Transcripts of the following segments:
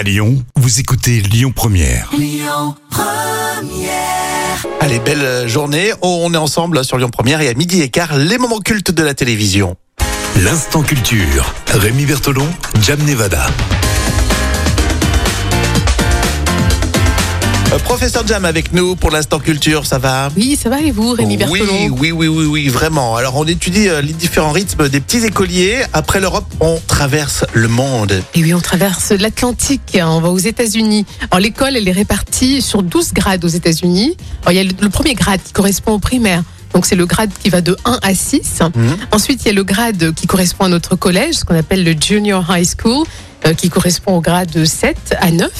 À Lyon, vous écoutez Lyon Première. Allez, belle euh, journée. On est ensemble sur Lyon Première et à midi et quart, les moments cultes de la télévision. L'instant culture. Rémi Bertolon, Jam Nevada. Professeur Jam avec nous pour l'instant culture, ça va? Oui, ça va et vous, Rémi oui, Bertolon oui, oui, oui, oui, vraiment. Alors, on étudie euh, les différents rythmes des petits écoliers. Après l'Europe, on traverse le monde. Et oui, on traverse l'Atlantique, hein, on va aux États-Unis. Alors, l'école, elle est répartie sur 12 grades aux États-Unis. Alors, il y a le, le premier grade qui correspond au primaire. Donc, c'est le grade qui va de 1 à 6. Mhm. Ensuite, il y a le grade qui correspond à notre collège, ce qu'on appelle le Junior High School, euh, qui correspond au grade de 7 à 9.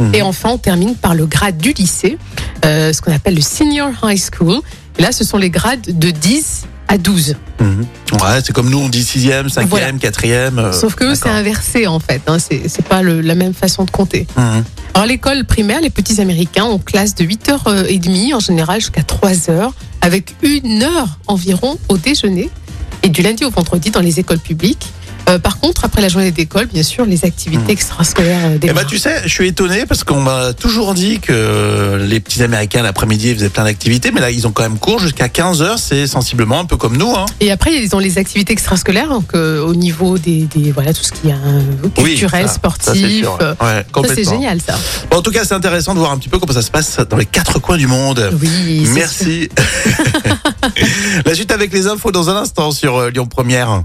Mhm. Et enfin, on termine par le grade du lycée, euh, ce qu'on appelle le Senior High School. Et là, ce sont les grades de 10 à 12. Mhm. Ouais, c'est comme nous, on dit sixième, cinquième, Voilà. quatrième. euh, Sauf que c'est inversé en fait. Hein. C'est pas le- la même façon de compter. Mhm. Alors l'école primaire, les petits Américains, on classe de 8h30 en général jusqu'à 3h, avec une heure environ au déjeuner, et du lundi au vendredi dans les écoles publiques. Euh, par contre, après la journée d'école, bien sûr, les activités extrascolaires euh, Eh ben, tu sais, je suis étonné parce qu'on m'a toujours dit que les petits Américains l'après-midi ils faisaient plein d'activités, mais là ils ont quand même cours jusqu'à 15 heures. C'est sensiblement un peu comme nous. Hein. Et après, ils ont les activités extrascolaires, donc euh, au niveau des, des- voilà tout ce qui est euh, culturel, ça, sportif. ça, c'est génial, ça. Bon, en tout cas, c'est intéressant de voir un petit peu comment ça se passe dans les quatre coins du monde. Oui. Merci. La suite avec les infos dans un instant sur Lyon Première.